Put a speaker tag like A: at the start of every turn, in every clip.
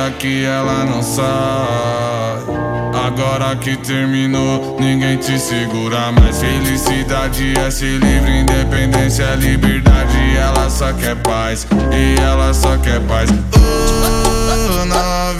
A: Dia que ela não sai. Agora que terminou, ninguém te segura mais. Felicidade é ser livre, independência é liberdade. Ela só quer paz, e ela só quer paz. Oh, novinha,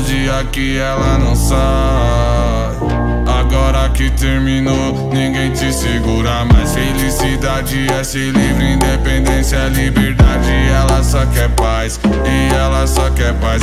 A: Uns dias que ela não sai. Agora que terminou, ninguém te segura mais. Felicidade é ser livre, independência é liberdade. Ela só quer paz, e ela só quer paz.